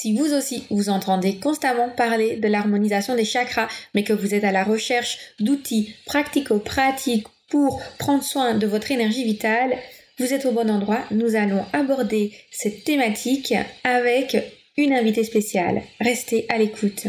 Si vous aussi vous entendez constamment parler de l'harmonisation des chakras, mais que vous êtes à la recherche d'outils pratico-pratiques pour prendre soin de votre énergie vitale, vous êtes au bon endroit. Nous allons aborder cette thématique avec une invitée spéciale. Restez à l'écoute.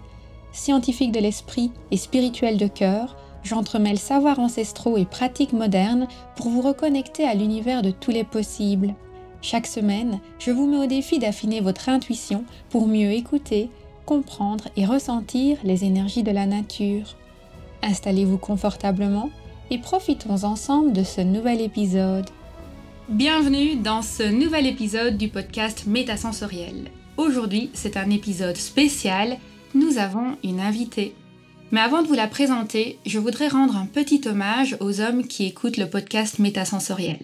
Scientifique de l'esprit et spirituel de cœur, j'entremêle savoirs ancestraux et pratiques modernes pour vous reconnecter à l'univers de tous les possibles. Chaque semaine, je vous mets au défi d'affiner votre intuition pour mieux écouter, comprendre et ressentir les énergies de la nature. Installez-vous confortablement et profitons ensemble de ce nouvel épisode. Bienvenue dans ce nouvel épisode du podcast Métasensoriel. Aujourd'hui, c'est un épisode spécial nous avons une invitée. Mais avant de vous la présenter, je voudrais rendre un petit hommage aux hommes qui écoutent le podcast métasensoriel.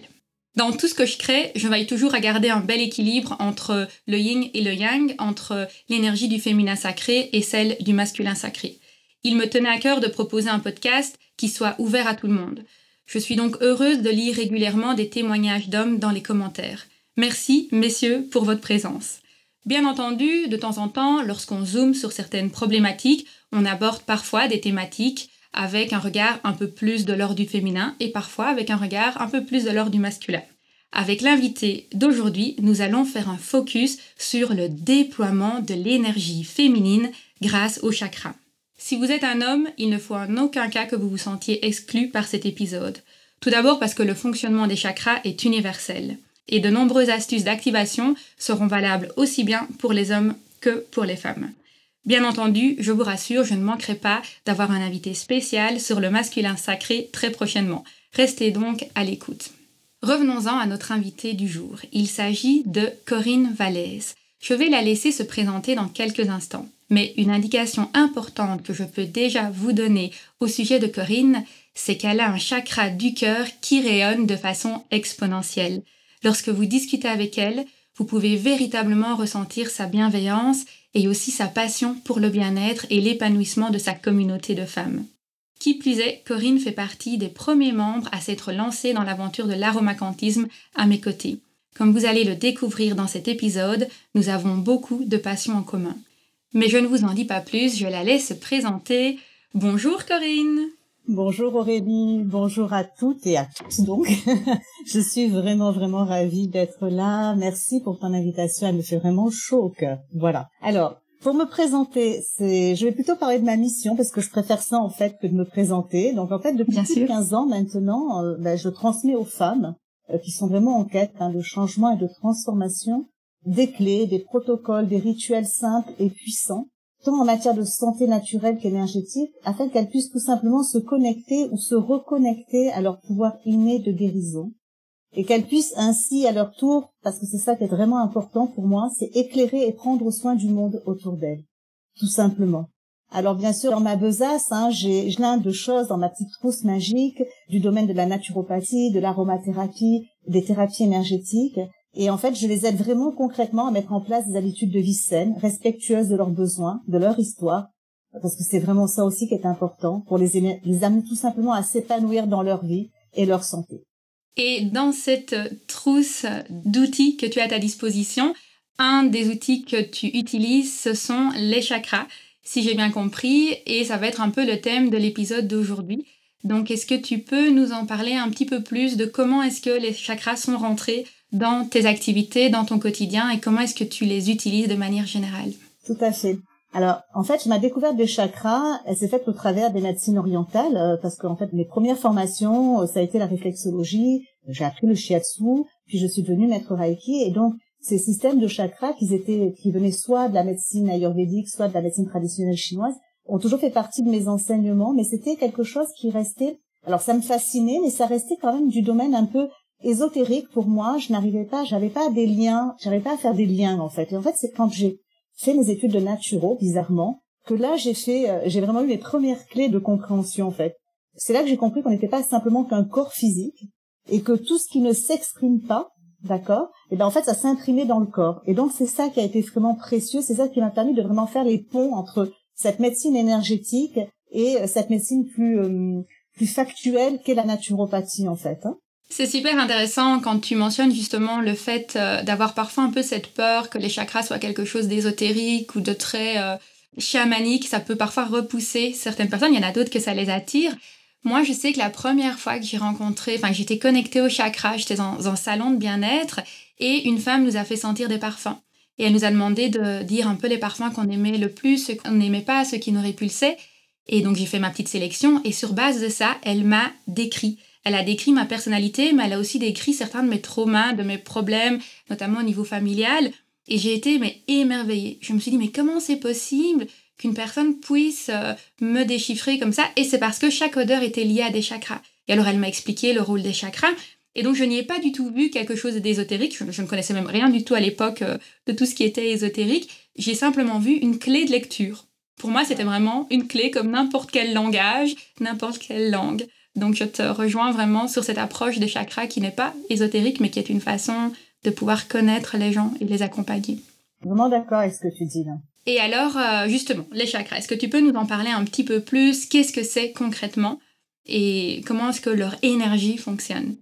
Dans tout ce que je crée, je veille toujours à garder un bel équilibre entre le yin et le yang, entre l'énergie du féminin sacré et celle du masculin sacré. Il me tenait à cœur de proposer un podcast qui soit ouvert à tout le monde. Je suis donc heureuse de lire régulièrement des témoignages d'hommes dans les commentaires. Merci, messieurs, pour votre présence. Bien entendu, de temps en temps, lorsqu'on zoome sur certaines problématiques, on aborde parfois des thématiques avec un regard un peu plus de l'ordre du féminin et parfois avec un regard un peu plus de l'ordre du masculin. Avec l'invité d'aujourd'hui, nous allons faire un focus sur le déploiement de l'énergie féminine grâce au chakra. Si vous êtes un homme, il ne faut en aucun cas que vous vous sentiez exclu par cet épisode. Tout d'abord parce que le fonctionnement des chakras est universel et de nombreuses astuces d'activation seront valables aussi bien pour les hommes que pour les femmes. Bien entendu, je vous rassure, je ne manquerai pas d'avoir un invité spécial sur le masculin sacré très prochainement. Restez donc à l'écoute. Revenons-en à notre invité du jour. Il s'agit de Corinne Vallès. Je vais la laisser se présenter dans quelques instants. Mais une indication importante que je peux déjà vous donner au sujet de Corinne, c'est qu'elle a un chakra du cœur qui rayonne de façon exponentielle. Lorsque vous discutez avec elle, vous pouvez véritablement ressentir sa bienveillance et aussi sa passion pour le bien-être et l'épanouissement de sa communauté de femmes. Qui plus est, Corinne fait partie des premiers membres à s'être lancée dans l'aventure de l'aromacantisme à mes côtés. Comme vous allez le découvrir dans cet épisode, nous avons beaucoup de passions en commun. Mais je ne vous en dis pas plus, je la laisse se présenter. Bonjour Corinne Bonjour Aurélie, bonjour à toutes et à tous donc. je suis vraiment vraiment ravie d'être là. Merci pour ton invitation, elle me fait vraiment chaud au cœur. Voilà. Alors, pour me présenter, c'est je vais plutôt parler de ma mission parce que je préfère ça en fait que de me présenter. Donc en fait, depuis plus de 15 ans maintenant, euh, ben, je transmets aux femmes euh, qui sont vraiment en quête hein, de changement et de transformation des clés, des protocoles, des rituels simples et puissants en matière de santé naturelle qu'énergétique, afin qu'elles puissent tout simplement se connecter ou se reconnecter à leur pouvoir inné de guérison, et qu'elles puissent ainsi à leur tour, parce que c'est ça qui est vraiment important pour moi, c'est éclairer et prendre soin du monde autour d'elles, tout simplement. Alors bien sûr, dans ma besace, hein, j'ai plein de choses dans ma petite trousse magique du domaine de la naturopathie, de l'aromathérapie, des thérapies énergétiques, et en fait, je les aide vraiment concrètement à mettre en place des habitudes de vie saines, respectueuses de leurs besoins, de leur histoire, parce que c'est vraiment ça aussi qui est important pour les, les amener tout simplement à s'épanouir dans leur vie et leur santé. Et dans cette trousse d'outils que tu as à ta disposition, un des outils que tu utilises, ce sont les chakras, si j'ai bien compris, et ça va être un peu le thème de l'épisode d'aujourd'hui. Donc, est-ce que tu peux nous en parler un petit peu plus de comment est-ce que les chakras sont rentrés dans tes activités, dans ton quotidien et comment est-ce que tu les utilises de manière générale? Tout à fait. Alors, en fait, ma découverte des chakras, elle s'est faite au travers des médecines orientales, euh, parce qu'en fait, mes premières formations, euh, ça a été la réflexologie, j'ai appris le shiatsu, puis je suis devenue maître reiki, et donc, ces systèmes de chakras qui étaient, qui venaient soit de la médecine ayurvédique, soit de la médecine traditionnelle chinoise, ont toujours fait partie de mes enseignements, mais c'était quelque chose qui restait, alors ça me fascinait, mais ça restait quand même du domaine un peu ésotérique pour moi. Je n'arrivais pas, j'avais pas des liens, j'arrivais pas à faire des liens en fait. Et en fait, c'est quand j'ai fait mes études de naturo, bizarrement, que là j'ai fait, euh, j'ai vraiment eu mes premières clés de compréhension en fait. C'est là que j'ai compris qu'on n'était pas simplement qu'un corps physique et que tout ce qui ne s'exprime pas, d'accord, et ben en fait ça s'imprimait dans le corps. Et donc c'est ça qui a été vraiment précieux, c'est ça qui m'a permis de vraiment faire les ponts entre cette médecine énergétique et euh, cette médecine plus euh, plus factuelle qu'est la naturopathie en fait. Hein. C'est super intéressant quand tu mentionnes justement le fait euh, d'avoir parfois un peu cette peur que les chakras soient quelque chose d'ésotérique ou de très chamanique. Ça peut parfois repousser certaines personnes. Il y en a d'autres que ça les attire. Moi, je sais que la première fois que j'ai rencontré, enfin, j'étais connectée au chakra, j'étais dans un salon de bien-être et une femme nous a fait sentir des parfums. Et elle nous a demandé de dire un peu les parfums qu'on aimait le plus, ceux qu'on n'aimait pas, ceux qui nous répulsaient. Et donc j'ai fait ma petite sélection et sur base de ça, elle m'a décrit. Elle a décrit ma personnalité, mais elle a aussi décrit certains de mes traumas, de mes problèmes, notamment au niveau familial. Et j'ai été mais émerveillée. Je me suis dit mais comment c'est possible qu'une personne puisse euh, me déchiffrer comme ça? Et c'est parce que chaque odeur était liée à des chakras. Et alors elle m'a expliqué le rôle des chakras. Et donc je n'y ai pas du tout vu quelque chose d'ésotérique, je, ne connaissais même rien du tout à l'époque euh, de tout ce qui était ésotérique, j'ai simplement vu une clé de lecture. Pour moi, c'était vraiment une clé comme n'importe quel langage, n'importe quelle langue. Donc je te rejoins vraiment sur cette approche des chakras qui n'est pas ésotérique, mais qui est une façon de pouvoir connaître les gens et les accompagner. Vraiment d'accord avec ce que tu dis là. Et alors, euh, justement, les chakras, est-ce que tu peux nous en parler un petit peu plus? Qu'est-ce que c'est concrètement? Et comment est-ce que leur énergie fonctionne?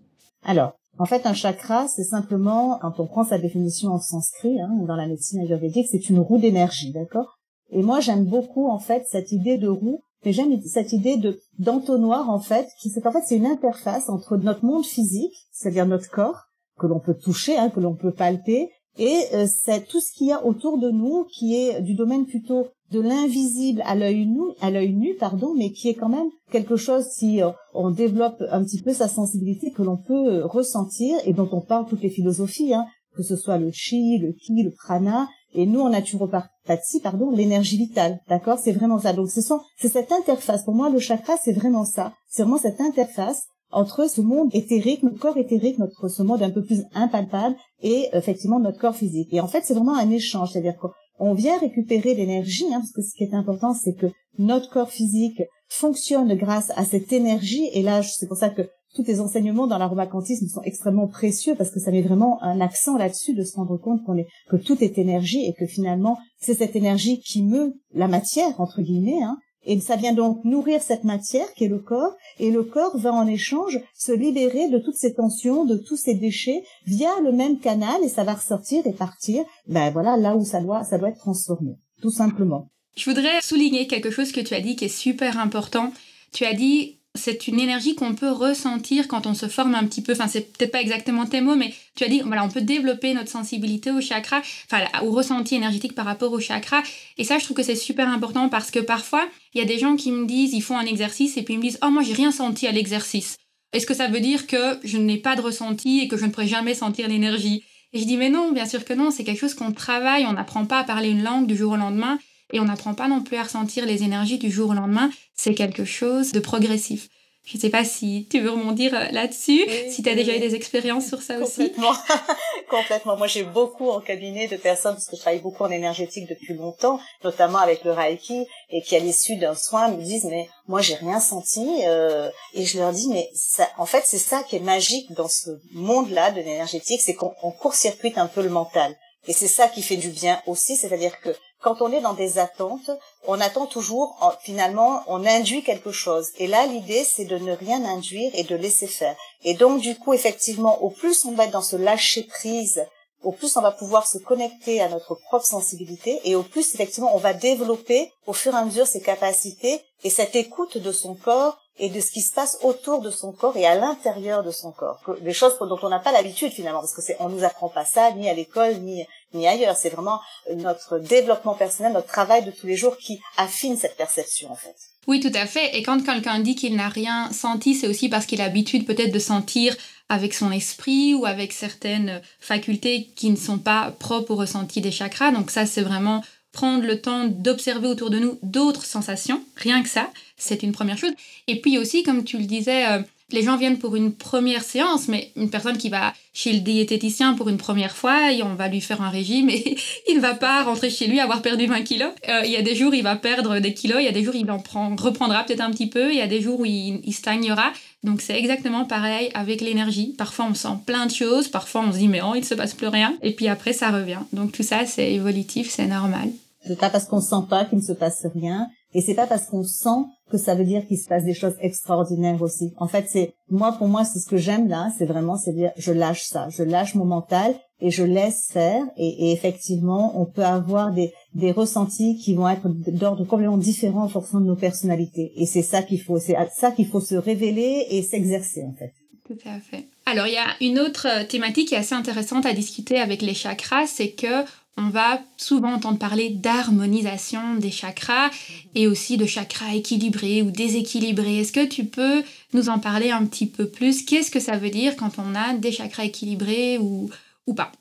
Alors, en fait, un chakra, c'est simplement, quand on prend sa définition en sanskrit, hein, dans la médecine ayurvédique, c'est une roue d'énergie, d'accord? Et moi, j'aime beaucoup, en fait, cette idée de roue, mais j'aime cette idée de d'entonnoir, en fait, qui c'est qu'en fait, c'est une interface entre notre monde physique, c'est-à-dire notre corps, que l'on peut toucher, hein, que l'on peut palper, et euh, c'est tout ce qu'il y a autour de nous, qui est du domaine plutôt de l'invisible à l'œil nu, à l'œil nu, pardon, mais qui est quand même quelque chose si euh, on développe un petit peu sa sensibilité que l'on peut euh, ressentir et dont on parle toutes les philosophies, hein, que ce soit le chi, le ki, le prana, et nous en naturopathie, pardon, l'énergie vitale, d'accord? C'est vraiment ça. Donc ce sont, c'est cette interface. Pour moi, le chakra, c'est vraiment ça. C'est vraiment cette interface entre ce monde éthérique, notre corps éthérique, notre ce monde un peu plus impalpable, et effectivement notre corps physique. Et en fait, c'est vraiment un échange, c'est-à-dire que on vient récupérer l'énergie, hein, parce que ce qui est important, c'est que notre corps physique fonctionne grâce à cette énergie. Et là, c'est pour ça que tous les enseignements dans l'aromacantisme sont extrêmement précieux parce que ça met vraiment un accent là-dessus de se rendre compte qu'on est que tout est énergie et que finalement c'est cette énergie qui meut la matière entre guillemets hein, et ça vient donc nourrir cette matière qui est le corps, et le corps va en échange se libérer de toutes ces tensions, de tous ces déchets via le même canal, et ça va ressortir et partir, ben voilà, là où ça doit, ça doit être transformé, tout simplement. Je voudrais souligner quelque chose que tu as dit qui est super important. Tu as dit c'est une énergie qu'on peut ressentir quand on se forme un petit peu. Enfin, c'est peut-être pas exactement tes mots, mais tu as dit, voilà, on peut développer notre sensibilité au chakra, enfin, au ressenti énergétique par rapport au chakra. Et ça, je trouve que c'est super important parce que parfois, il y a des gens qui me disent, ils font un exercice et puis ils me disent, oh, moi, j'ai rien senti à l'exercice. Est-ce que ça veut dire que je n'ai pas de ressenti et que je ne pourrai jamais sentir l'énergie? Et je dis, mais non, bien sûr que non, c'est quelque chose qu'on travaille, on n'apprend pas à parler une langue du jour au lendemain et on n'apprend pas non plus à ressentir les énergies du jour au lendemain. C'est quelque chose de progressif. Je ne sais pas si tu veux rebondir euh, là-dessus, si tu as déjà eu des expériences sur ça aussi. Complètement. Moi, j'ai beaucoup en cabinet de personnes, parce que je travaille beaucoup en énergétique depuis longtemps, notamment avec le Reiki, et qui à l'issue d'un soin me disent, mais moi, j'ai rien senti. Euh, et je leur dis, mais ça, en fait, c'est ça qui est magique dans ce monde-là de l'énergétique, c'est qu'on court-circuite un peu le mental. Et c'est ça qui fait du bien aussi, c'est-à-dire que quand on est dans des attentes, on attend toujours, finalement, on induit quelque chose. Et là, l'idée, c'est de ne rien induire et de laisser faire. Et donc, du coup, effectivement, au plus on va être dans ce lâcher prise, au plus on va pouvoir se connecter à notre propre sensibilité et au plus, effectivement, on va développer au fur et à mesure ses capacités et cette écoute de son corps et de ce qui se passe autour de son corps et à l'intérieur de son corps. Des choses dont on n'a pas l'habitude finalement, parce que c'est, on nous apprend pas ça ni à l'école ni ailleurs. C'est vraiment notre développement personnel, notre travail de tous les jours qui affine cette perception en fait. Oui, tout à fait. Et quand quelqu'un dit qu'il n'a rien senti, c'est aussi parce qu'il a l'habitude peut-être de sentir avec son esprit ou avec certaines facultés qui ne sont pas propres au ressenti des chakras. Donc ça, c'est vraiment prendre le temps d'observer autour de nous d'autres sensations, rien que ça, c'est une première chose. Et puis aussi, comme tu le disais, euh, les gens viennent pour une première séance, mais une personne qui va chez le diététicien pour une première fois, et on va lui faire un régime et il ne va pas rentrer chez lui avoir perdu 20 kilos. Euh, il y a des jours il va perdre des kilos, il y a des jours il en prend, reprendra peut-être un petit peu, il y a des jours où il, il stagnera. Donc c'est exactement pareil avec l'énergie. Parfois on sent plein de choses, parfois on se dit mais oh il ne se passe plus rien, et puis après ça revient. Donc tout ça c'est évolutif, c'est normal. C'est pas parce qu'on sent pas qu'il ne se passe rien, et c'est pas parce qu'on sent que ça veut dire qu'il se passe des choses extraordinaires aussi. En fait, c'est moi pour moi c'est ce que j'aime là, c'est vraiment c'est dire je lâche ça, je lâche mon mental et je laisse faire et, et effectivement on peut avoir des des ressentis qui vont être d'ordre complètement différent en fonction de nos personnalités et c'est ça qu'il faut c'est ça qu'il faut se révéler et s'exercer en fait. Tout à fait. Alors il y a une autre thématique qui est assez intéressante à discuter avec les chakras, c'est que on va souvent entendre parler d'harmonisation des chakras et aussi de chakras équilibrés ou déséquilibrés. Est-ce que tu peux nous en parler un petit peu plus? Qu'est-ce que ça veut dire quand on a des chakras équilibrés ou, ou pas?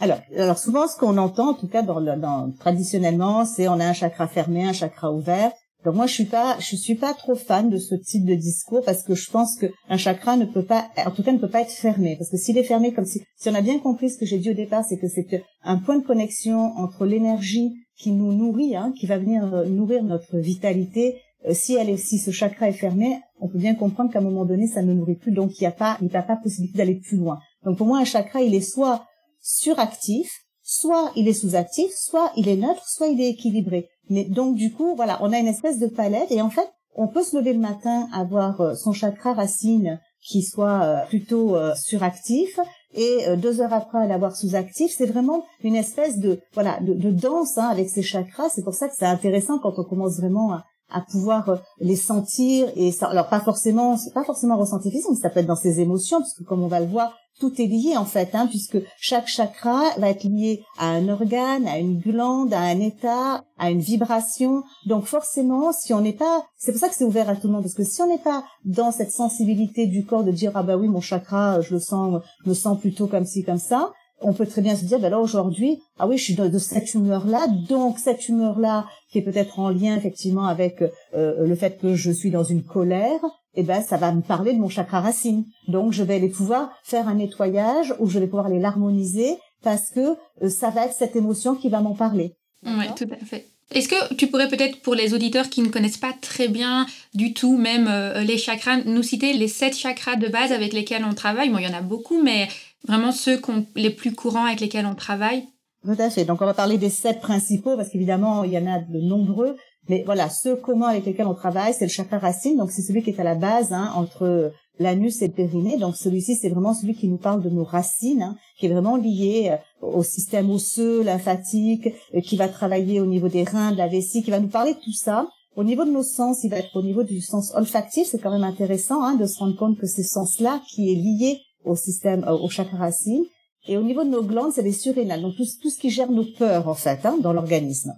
Alors, alors souvent, ce qu'on entend, en tout cas dans, dans, traditionnellement, c'est on a un chakra fermé, un chakra ouvert. Donc moi je suis pas je suis pas trop fan de ce type de discours parce que je pense que un chakra ne peut pas en tout cas ne peut pas être fermé. Parce que s'il est fermé comme si si on a bien compris ce que j'ai dit au départ c'est que c'est un point de connexion entre l'énergie qui nous nourrit hein, qui va venir euh, nourrir notre vitalité. Euh, si elle est si ce chakra est fermé on peut bien comprendre qu'à un moment donné ça ne nourrit plus. Donc il n'y a pas il n'y a pas possibilité d'aller plus loin. Donc pour moi un chakra il est soit suractif soit il est sous-actif, soit il est neutre, soit il est équilibré. Mais donc du coup, voilà, on a une espèce de palette et en fait, on peut se lever le matin, avoir euh, son chakra racine qui soit euh, plutôt euh, suractif et deux heures après l'avoir sous-actif. C'est vraiment une espèce de voilà de, danse hein, avec ces chakras. C'est pour ça que c'est intéressant quand on commence vraiment à, à pouvoir les sentir et ça, alors pas forcément pas forcément ressenti physique ça peut être dans ses émotions parce que comme on va le voir tout est lié en fait, hein, puisque chaque chakra va être lié à un organe, à une glande, à un état, à une vibration. Donc forcément, si on n'est pas, c'est pour ça que c'est ouvert à tout le monde, parce que si on n'est pas dans cette sensibilité du corps de dire ah bah oui mon chakra, je le sens, je me sens plutôt comme ci comme ça, on peut très bien se dire, ben là aujourd'hui, ah oui, je suis de, cette humeur-là, donc cette humeur-là, qui est peut-être en lien effectivement avec euh, le fait que je suis dans une colère, eh ben ça va me parler de mon chakra racine. Donc je vais aller pouvoir faire un nettoyage ou je vais pouvoir aller l'harmoniser parce que euh, ça va être cette émotion qui va m'en parler. Oui, tout à fait. Est-ce que tu pourrais peut-être, pour les auditeurs qui ne connaissent pas très bien du tout, même euh, les chakras, nous citer les sept chakras de base avec lesquels on travaille? Bon, il y en a beaucoup, mais vraiment ceux les plus courants avec lesquels on travaille? Tout à fait. Donc, on va parler des sept principaux, parce qu'évidemment, il y en a de nombreux. Mais voilà, ceux communs avec lesquels on travaille, c'est le chakra racine, donc c'est celui qui est à la base hein, entre l'anus et le périnée. Donc celui-ci, c'est vraiment celui qui nous parle de nos racines, hein, qui est vraiment lié euh, au système osseux, lymphatique, euh, qui va travailler au niveau des reins, de la vessie, qui va nous parler de tout ça. Au niveau de nos sens, il va être au niveau du sens olfactif. C'est quand même intéressant hein, de se rendre compte que ce sens-là, qui est lié au système, euh, au chakra racine. Et au niveau de nos glandes, c'est les surrénales, donc tout, tout, ce qui gère nos peurs en fait hein, dans l'organisme.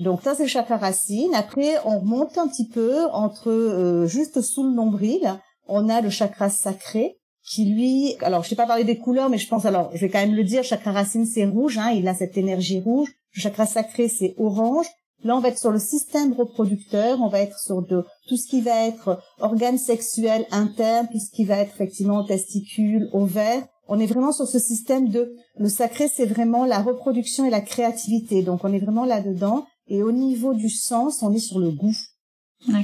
Donc ça c'est le chakra racine. Après on remonte un petit peu entre euh, juste sous le nombril, on a le chakra sacré qui lui, alors je t'ai pas parlé des couleurs, mais je pense alors je vais quand même le dire, chakra racine c'est rouge, hein, il a cette énergie rouge. Le chakra sacré c'est orange. Là on va être sur le système reproducteur, on va être sur de tout ce qui va être organes sexuels internes, tout ce qui va être effectivement testicules, ovaires. On est vraiment sur ce système de le sacré, c'est vraiment la reproduction et la créativité. Donc on est vraiment là dedans. Et au niveau du sens, on est sur le goût.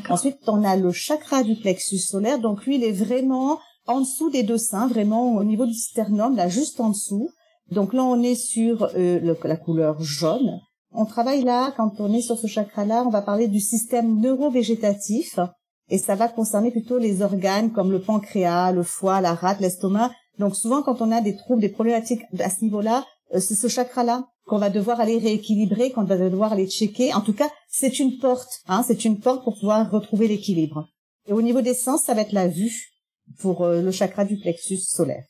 Ensuite, on a le chakra du plexus solaire. Donc lui, il est vraiment en dessous des deux seins, vraiment au niveau du sternum, là, juste en dessous. Donc là, on est sur euh, la couleur jaune. On travaille là, quand on est sur ce chakra-là, on va parler du système neurovégétatif. Et ça va concerner plutôt les organes comme le pancréas, le foie, la rate, l'estomac. Donc souvent, quand on a des troubles, des problématiques à ce niveau-là, euh, c'est ce chakra-là qu'on va devoir aller rééquilibrer, qu'on va devoir aller checker. En tout cas, c'est une porte, hein, c'est une porte pour pouvoir retrouver l'équilibre. Et au niveau des sens, ça va être la vue pour euh, le chakra du plexus solaire.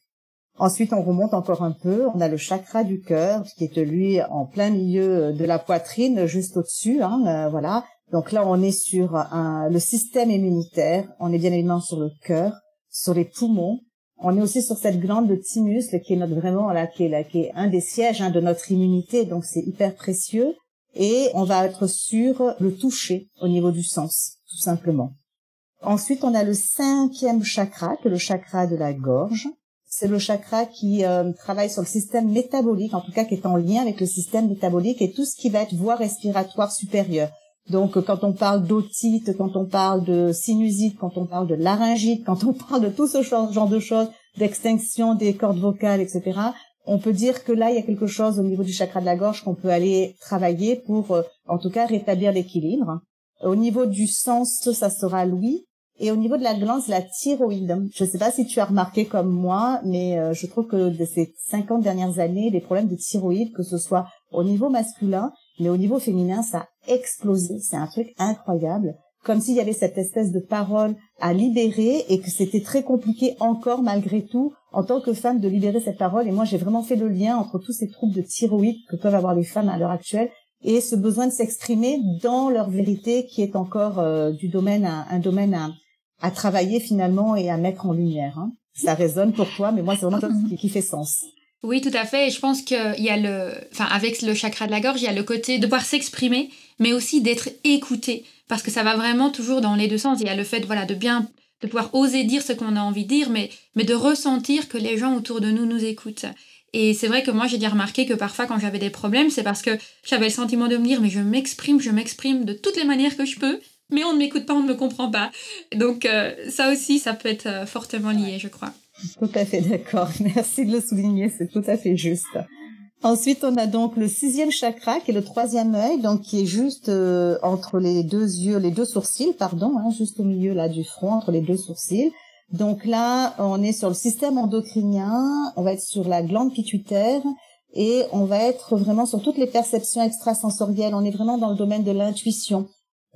Ensuite, on remonte encore un peu. On a le chakra du cœur qui est lui en plein milieu de la poitrine, juste au-dessus. Hein, euh, voilà. Donc là, on est sur un, le système immunitaire. On est bien évidemment sur le cœur, sur les poumons, on est aussi sur cette glande de thymus, qui est notre vraiment là, qui est, là, qui est un des sièges hein, de notre immunité, donc c'est hyper précieux. et on va être sur le toucher au niveau du sens, tout simplement. Ensuite, on a le cinquième chakra, qui est le chakra de la gorge. C'est le chakra qui euh, travaille sur le système métabolique, en tout cas qui est en lien avec le système métabolique et tout ce qui va être voie respiratoire supérieure. Donc, quand on parle d'otite, quand on parle de sinusite, quand on parle de laryngite, quand on parle de tout ce genre de choses, d'extinction des cordes vocales, etc., on peut dire que là, il y a quelque chose au niveau du chakra de la gorge qu'on peut aller travailler pour, euh, en tout cas, rétablir l'équilibre. Au niveau du sens, ça sera l'ouïe. Et au niveau de la glande, la thyroïde. Je ne sais pas si tu as remarqué comme moi, mais euh, je trouve que de ces 50 dernières années, les problèmes de thyroïde, que ce soit au niveau masculin, mais au niveau féminin, ça a explosé. C'est un truc incroyable. Comme s'il y avait cette espèce de parole à libérer et que c'était très compliqué encore malgré tout en tant que femme de libérer cette parole. Et moi, j'ai vraiment fait le lien entre tous ces troubles de thyroïde que peuvent avoir les femmes à l'heure actuelle et ce besoin de s'exprimer dans leur vérité qui est encore euh, du domaine à, un domaine à, à travailler finalement et à mettre en lumière. Hein. Ça résonne pour toi, mais moi c'est vraiment ce qui, qui fait sens. Oui, tout à fait. Et je pense qu'il y a le, enfin, avec le chakra de la gorge, il y a le côté de pouvoir s'exprimer, mais aussi d'être écouté, parce que ça va vraiment toujours dans les deux sens. Il y a le fait, voilà, de bien, de pouvoir oser dire ce qu'on a envie de dire, mais, mais de ressentir que les gens autour de nous nous écoutent. Et c'est vrai que moi, j'ai bien remarqué que parfois, quand j'avais des problèmes, c'est parce que j'avais le sentiment de me dire, mais je m'exprime, je m'exprime de toutes les manières que je peux, mais on ne m'écoute pas, on ne me comprend pas. Donc euh, ça aussi, ça peut être euh, fortement lié, je crois. Tout à fait d'accord. Merci de le souligner, c'est tout à fait juste. Ensuite, on a donc le sixième chakra, qui est le troisième œil, donc qui est juste euh, entre les deux yeux, les deux sourcils, pardon, hein, juste au milieu là du front, entre les deux sourcils. Donc là, on est sur le système endocrinien, on va être sur la glande pituitaire et on va être vraiment sur toutes les perceptions extrasensorielles. On est vraiment dans le domaine de l'intuition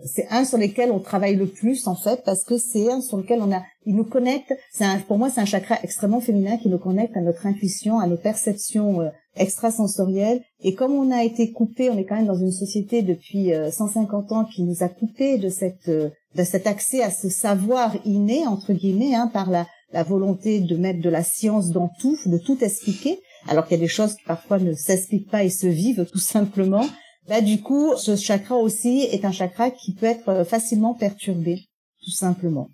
c'est un sur lequel on travaille le plus en fait parce que c'est un sur lequel on a il nous connecte c'est pour moi c'est un chakra extrêmement féminin qui nous connecte à notre intuition à nos perceptions euh, extrasensorielles. Et comme on a été coupé on est quand même dans une société depuis 150 euh, ans qui nous a coupé de cette euh, de cet accès à ce savoir inné entre guillemets hein, par la la volonté de mettre de la science dans tout de tout expliquer alors qu'il y a des choses qui parfois ne s'expliquent pas et se vivent tout simplement Là, du coup, ce chakra aussi est un chakra qui peut être euh, facilement perturbé, tout simplement.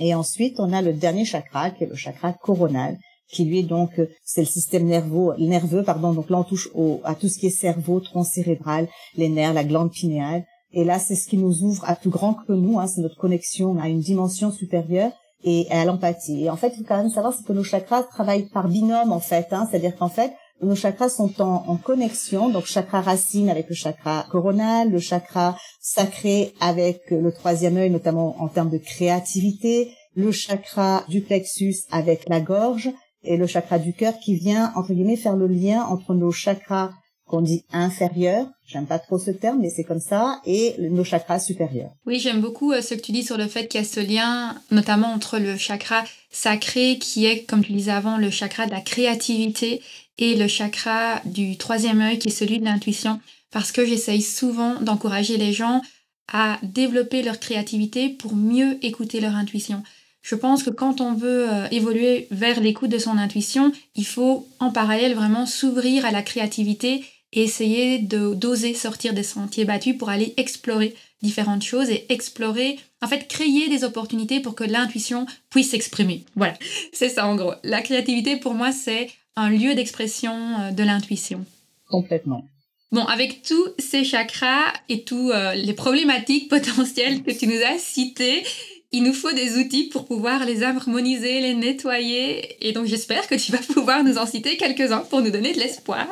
Et ensuite, on a le dernier chakra, qui est le chakra coronal, qui lui est donc, euh, c'est le système nerveux, nerveux, pardon. Donc là, on touche au, à tout ce qui est cerveau, tronc cérébral, les nerfs, la glande pinéale. Et là, c'est ce qui nous ouvre à plus grand que nous. Hein, c'est notre connexion à une dimension supérieure et à l'empathie. Et en fait, il faut quand même savoir que nos chakras travaillent par binôme, en fait. Hein, C'est-à-dire qu'en fait, nos chakras sont en, connexion, donc chakra racine avec le chakra coronal, le chakra sacré avec le troisième œil, notamment en termes de créativité, le chakra du plexus avec la gorge et le chakra du cœur qui vient, entre guillemets, faire le lien entre nos chakras qu'on dit inférieurs, j'aime pas trop ce terme, mais c'est comme ça, et nos chakras supérieurs. Oui, j'aime beaucoup euh, ce que tu dis sur le fait qu'il y a ce lien, notamment entre le chakra sacré, qui est, comme tu disais avant, le chakra de la créativité, et le chakra du troisième œil qui est celui de l'intuition parce que j'essaye souvent d'encourager les gens à développer leur créativité pour mieux écouter leur intuition. Je pense que quand on veut euh, évoluer vers l'écoute de son intuition, il faut en parallèle vraiment s'ouvrir à la créativité et essayer de d'oser sortir des sentiers battus pour aller explorer différentes choses et explorer, en fait, créer des opportunités pour que l'intuition puisse s'exprimer. Voilà, c'est ça en gros. La créativité pour moi, c'est un lieu d'expression euh, de l'intuition. Complètement. Bon, avec tous ces chakras et tous euh, les problématiques potentielles que tu nous as citées, il nous faut des outils pour pouvoir les harmoniser, les nettoyer. Et donc j'espère que tu vas pouvoir nous en citer quelques-uns pour nous donner de l'espoir.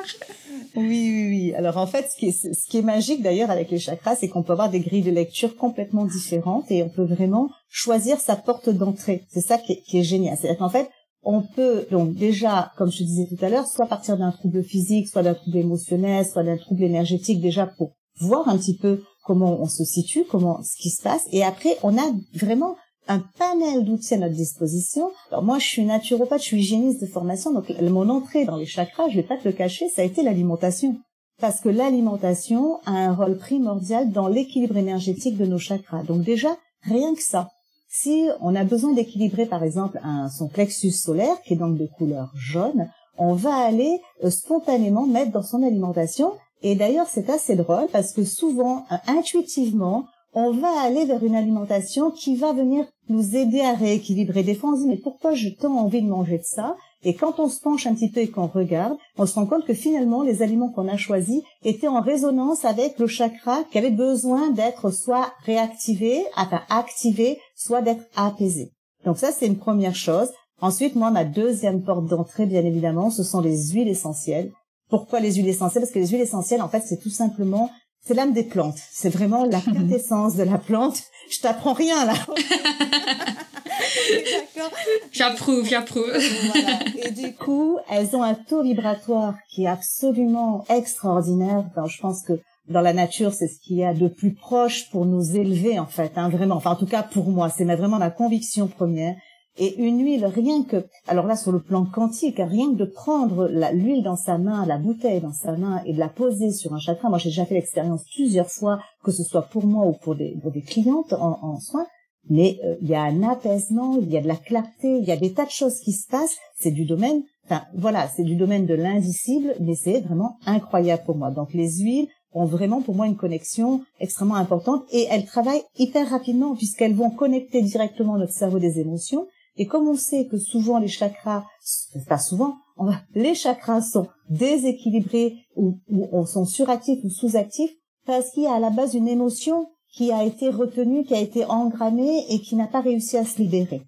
Oui, oui, oui. Alors en fait, ce qui est, ce qui est magique d'ailleurs avec les chakras, c'est qu'on peut avoir des grilles de lecture complètement différentes et on peut vraiment choisir sa porte d'entrée. C'est ça qui est, qui est génial. C'est-à-dire qu'en fait, on peut donc déjà, comme je disais tout à l'heure, soit partir d'un trouble physique, soit d'un trouble émotionnel, soit d'un trouble énergétique, déjà pour voir un petit peu comment on se situe, comment ce qui se passe, et après on a vraiment un panel d'outils à notre disposition. Alors moi, je suis naturopathe, je suis hygiéniste de formation, donc mon entrée dans les chakras, je vais pas te le cacher, ça a été l'alimentation. Parce que l'alimentation a un rôle primordial dans l'équilibre énergétique de nos chakras. Donc déjà, rien que ça, si on a besoin d'équilibrer par exemple un, son plexus solaire, qui est donc de couleur jaune, on va aller euh, spontanément mettre dans son alimentation Et d'ailleurs, c'est assez drôle parce que souvent, euh, intuitivement, on va aller vers une alimentation qui va venir nous aider à rééquilibrer. Des fois, on se dit, mais pourquoi j'ai tant envie de manger de ça? Et quand on se penche un petit peu et qu'on regarde, on se rend compte que finalement, les aliments qu'on a choisis étaient en résonance avec le chakra qui avait besoin d'être soit réactivé, enfin activé, soit d'être apaisé. Donc ça, c'est une première chose. Ensuite, moi, ma deuxième porte d'entrée, bien évidemment, ce sont les huiles essentielles. Pourquoi les huiles essentielles? Parce que les huiles essentielles, en fait, c'est tout simplement, c'est l'âme des plantes. C'est vraiment la quintessence de la plante. Je t'apprends rien là. j'approuve, j'approuve. voilà. Et du coup, elles ont un taux vibratoire qui est absolument extraordinaire. je pense que dans la nature, c'est ce qu'il y a de plus proche pour nous élever en fait, hein, vraiment. Enfin, en tout cas pour moi, c'est vraiment ma conviction première. Et une huile, rien que, alors là sur le plan quantique, rien que de prendre l'huile dans sa main, la bouteille dans sa main et de la poser sur un chakra, moi j'ai déjà fait l'expérience plusieurs fois, que ce soit pour moi ou pour des, pour des clientes en, en soins, mais euh, il y a un apaisement, il y a de la clarté, il y a des tas de choses qui se passent, c'est du domaine, enfin voilà, c'est du domaine de l'indicible, mais c'est vraiment incroyable pour moi. Donc les huiles ont vraiment pour moi une connexion extrêmement importante et elles travaillent hyper rapidement puisqu'elles vont connecter directement notre cerveau des émotions et comme on sait que souvent les chakras, pas souvent, les chakras sont déséquilibrés ou, ou sont suractifs ou sous-actifs parce qu'il y a à la base une émotion qui a été retenue, qui a été engrammée et qui n'a pas réussi à se libérer.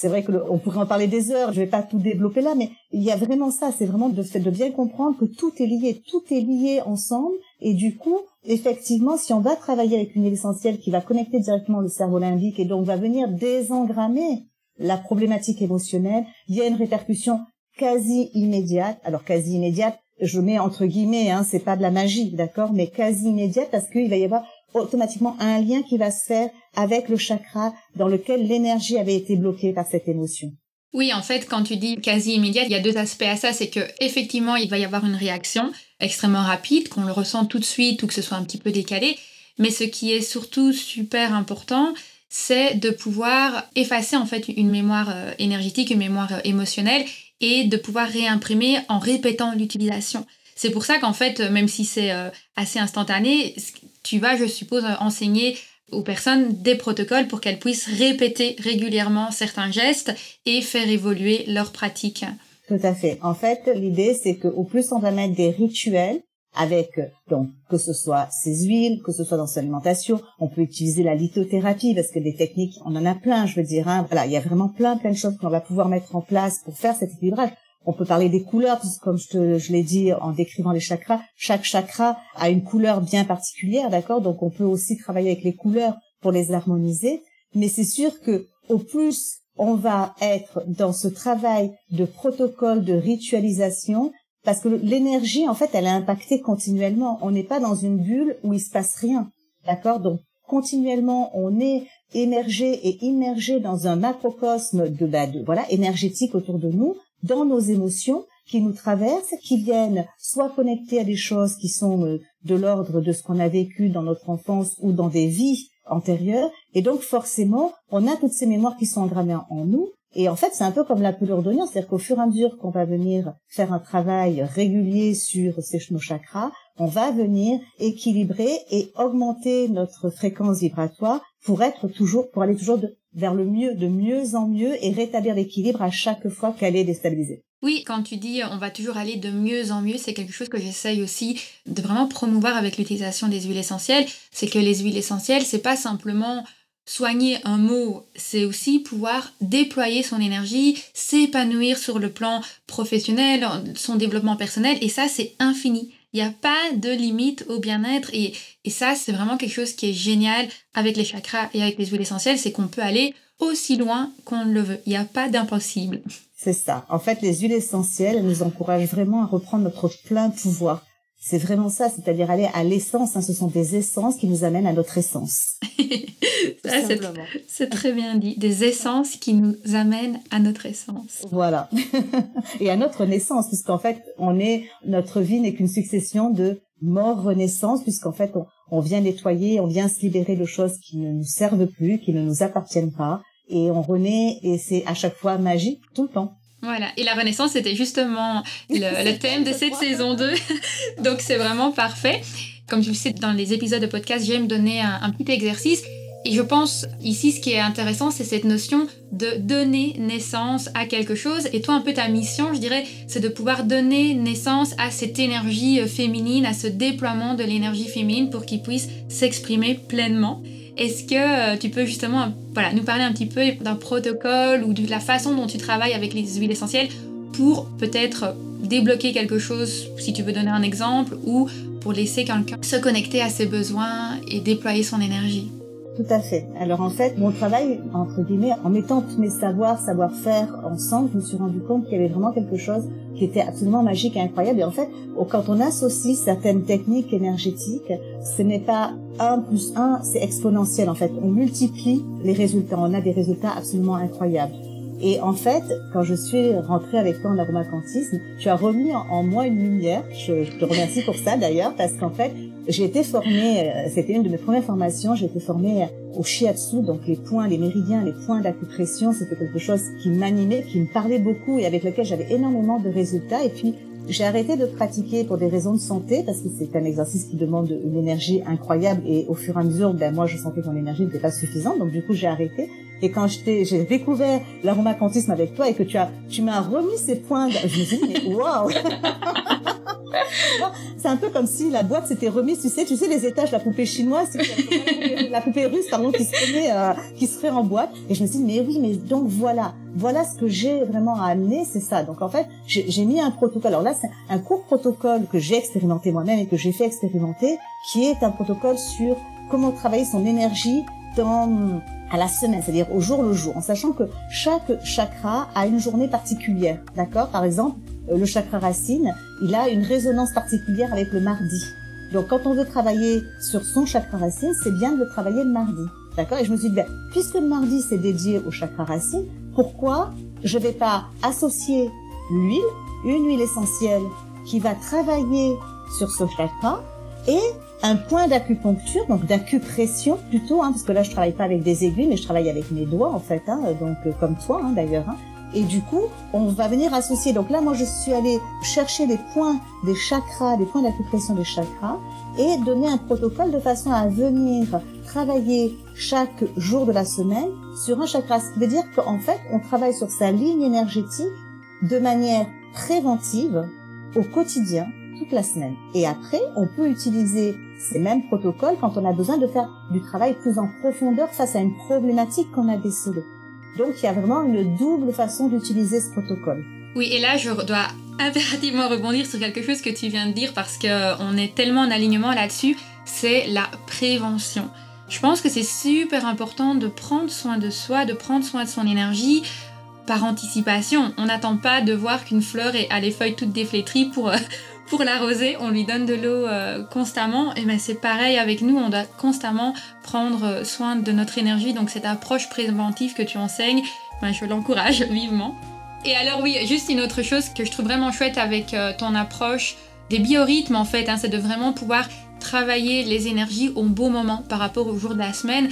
C'est vrai que on pourrait en parler des heures, je vais pas tout développer là, mais il y a vraiment ça, c'est vraiment de, de bien comprendre que tout est lié, tout est lié ensemble, et du coup, effectivement, si on va travailler avec une huile essentielle qui va connecter directement le cerveau limbique et donc va venir désengrammer la problématique émotionnelle, il y a une répercussion quasi immédiate. Alors quasi immédiate, je mets entre guillemets, hein, c'est pas de la magie, d'accord, mais quasi immédiate parce qu'il va y avoir automatiquement un lien qui va se faire avec le chakra dans lequel l'énergie avait été bloquée par cette émotion. Oui, en fait, quand tu dis quasi immédiate, il y a deux aspects à ça. C'est que effectivement, il va y avoir une réaction extrêmement rapide, qu'on le ressent tout de suite ou que ce soit un petit peu décalé. Mais ce qui est surtout super important, c'est de pouvoir effacer en fait une mémoire euh, énergétique, une mémoire euh, émotionnelle et de pouvoir réimprimer en répétant l'utilisation. C'est pour ça qu'en fait, même si c'est euh, assez instantané, tu vas, je suppose, enseigner aux personnes des protocoles pour qu'elles puissent répéter régulièrement certains gestes et faire évoluer leur pratique. Tout à fait. En fait, l'idée, c'est qu'au plus on va mettre des rituels, avec donc que ce soit ces huiles, que ce soit dans son alimentation, on peut utiliser la lithothérapie parce que des techniques, on en a plein, je veux dire. Hein. Voilà, il y a vraiment plein plein de choses qu'on va pouvoir mettre en place pour faire cet équilibrage. On peut parler des couleurs, comme je, te, je l'ai dit en décrivant les chakras. Chaque chakra a une couleur bien particulière, d'accord? Donc on peut aussi travailler avec les couleurs pour les harmoniser. Mais c'est sûr que au plus on va être dans ce travail de protocole, de ritualisation, parce que l'énergie, en fait, elle est impactée continuellement. On n'est pas dans une bulle où il se passe rien. D'accord? Donc, continuellement, on est émergé et immergé dans un macrocosme de, bah, de, voilà, énergétique autour de nous, dans nos émotions qui nous traversent, qui viennent soit connecter à des choses qui sont euh, de l'ordre de ce qu'on a vécu dans notre enfance ou dans des vies antérieures. Et donc, forcément, on a toutes ces mémoires qui sont engrammées en nous et en fait, c'est un peu comme la pelure d'oignon, c'est-à-dire qu'au fur et à mesure qu'on va venir faire un travail régulier sur ces, chakras, on va venir équilibrer et augmenter notre fréquence vibratoire pour être toujours, pour aller toujours vers le mieux, de mieux en mieux et rétablir l'équilibre à chaque fois qu'elle est déstabilisée. Oui, quand tu dis on va toujours aller de mieux en mieux, c'est quelque chose que j'essaye aussi de vraiment promouvoir avec l'utilisation des huiles essentielles. C'est que les huiles essentielles, c'est pas simplement Soigner un mot, c'est aussi pouvoir déployer son énergie, s'épanouir sur le plan professionnel, son développement personnel, et ça, c'est infini. Il n'y a pas de limite au bien-être, et, et ça, c'est vraiment quelque chose qui est génial avec les chakras et avec les huiles essentielles, c'est qu'on peut aller aussi loin qu'on le veut. Il n'y a pas d'impossible. C'est ça. En fait, les huiles essentielles nous encouragent vraiment à reprendre notre plein pouvoir. C'est vraiment ça, c'est-à-dire aller à l'essence. Hein, ce sont des essences qui nous amènent à notre essence. c'est très bien dit. Des essences qui nous amènent à notre essence. Voilà. Et à notre naissance, puisqu'en fait, on est, notre vie n'est qu'une succession de mort, renaissance, puisqu'en fait, on, on vient nettoyer, on vient se libérer de choses qui ne nous servent plus, qui ne nous appartiennent pas. Et on renaît, et c'est à chaque fois magique, tout le temps. Voilà, et la renaissance, c'était justement le, thème de cette saison 2. Donc c'est vraiment parfait. Comme tu le sais, dans les épisodes de podcast, j'aime donner un, petit exercice. Et je pense ici, ce qui est intéressant, c'est cette notion de donner naissance à quelque chose. Et toi, un peu ta mission, je dirais, c'est de pouvoir donner naissance à cette énergie euh, féminine, à ce déploiement de l'énergie féminine pour qu'il puisse s'exprimer pleinement. Est-ce que euh, tu peux justement voilà, nous parler un petit peu d'un protocole ou de la façon dont tu travailles avec les huiles essentielles pour peut-être débloquer quelque chose, si tu veux donner un exemple, ou pour laisser quelqu'un se connecter à ses besoins et déployer son énergie? Tout à fait. Alors en fait, mon travail, entre guillemets, en mettant tous mes savoirs, savoir-faire ensemble, je me suis rendu compte qu'il y avait vraiment quelque chose qui était absolument magique et incroyable. Et en fait, quand on associe certaines techniques énergétiques, ce n'est pas 1 plus 1, c'est exponentiel en fait. On multiplie les résultats, on a des résultats absolument incroyables. Et en fait, quand je suis rentrée avec toi en aromacantisme, tu as remis en, moi une lumière. Je, je te remercie pour ça d'ailleurs, parce qu'en fait, j'ai été formée, euh, c'était une de mes premières formations, j'ai été formée au shiatsu, donc les points, les méridiens, les points d'acupression, c'était quelque chose qui m'animait, qui me parlait beaucoup et avec lequel j'avais énormément de résultats. Et puis, j'ai arrêté de pratiquer pour des raisons de santé parce que c'est un exercice qui demande une énergie incroyable et au fur et à mesure, ben moi je sentais que mon énergie n'était pas suffisante, donc du coup j'ai arrêté. Et quand j'ai découvert l'aromacantisme avec toi et que tu as, tu m'as remis ces points, je me suis dit mais waouh c'est un peu comme si la boîte s'était remise, tu sais, tu sais les étages, la poupée chinoise, la poupée russe, pardon, qui se euh, qui serait en boîte. Et je me suis dit, mais oui, mais donc voilà, voilà ce que j'ai vraiment à amener, c'est ça. Donc en fait, j'ai mis un protocole. Alors là, c'est un court protocole que j'ai expérimenté moi-même et que j'ai fait expérimenter, qui est un protocole sur comment travailler son énergie dans à la semaine, c'est-à-dire au jour le jour, en sachant que chaque chakra a une journée particulière, d'accord? Par exemple, le chakra racine, il a une résonance particulière avec le mardi. Donc quand on veut travailler sur son chakra racine, c'est bien de le travailler le mardi. D'accord? Et je me suis dit, ben, puisque le mardi c'est dédié au chakra racine, pourquoi je vais pas associer l'huile, une huile essentielle qui va travailler sur ce chakra et un point d'acupuncture, donc d'acupression plutôt, hein, parce que là je travaille pas avec des aiguilles, mais je travaille avec mes doigts en fait, hein, donc euh, comme toi hein, d'ailleurs. Et du coup, on va venir associer. Donc là, moi, je suis allée chercher les points des chakras, les points d'acupression des chakras, et donner un protocole de façon à venir travailler chaque jour de la semaine sur un chakra. Ce qui veut dire qu'en fait, on travaille sur sa ligne énergétique de manière préventive au quotidien toute la semaine. Et après, on peut utiliser ces mêmes protocoles quand on a besoin de faire du travail plus en profondeur face à une problématique qu'on a décelée. Donc il y a vraiment une double façon d'utiliser ce protocole. Oui, et là je dois impérativement rebondir sur quelque chose que tu viens de dire parce qu'on est tellement en alignement là-dessus, c'est la prévention. Je pense que c'est super important de prendre soin de soi, de prendre soin de son énergie par anticipation. On n'attend pas de voir qu'une fleur a les feuilles toutes déflétries pour, pour l'arroser, on lui donne de l'eau euh, constamment. Et ben c'est pareil avec nous, on doit constamment prendre euh, soin de notre énergie. Donc cette approche préventive que tu enseignes, ben, je l'encourage vivement. Et alors oui, juste une autre chose que je trouve vraiment chouette avec euh, ton approche des biorhythmes en fait, hein, c'est de vraiment pouvoir travailler les énergies au bon moment par rapport au jour de la semaine.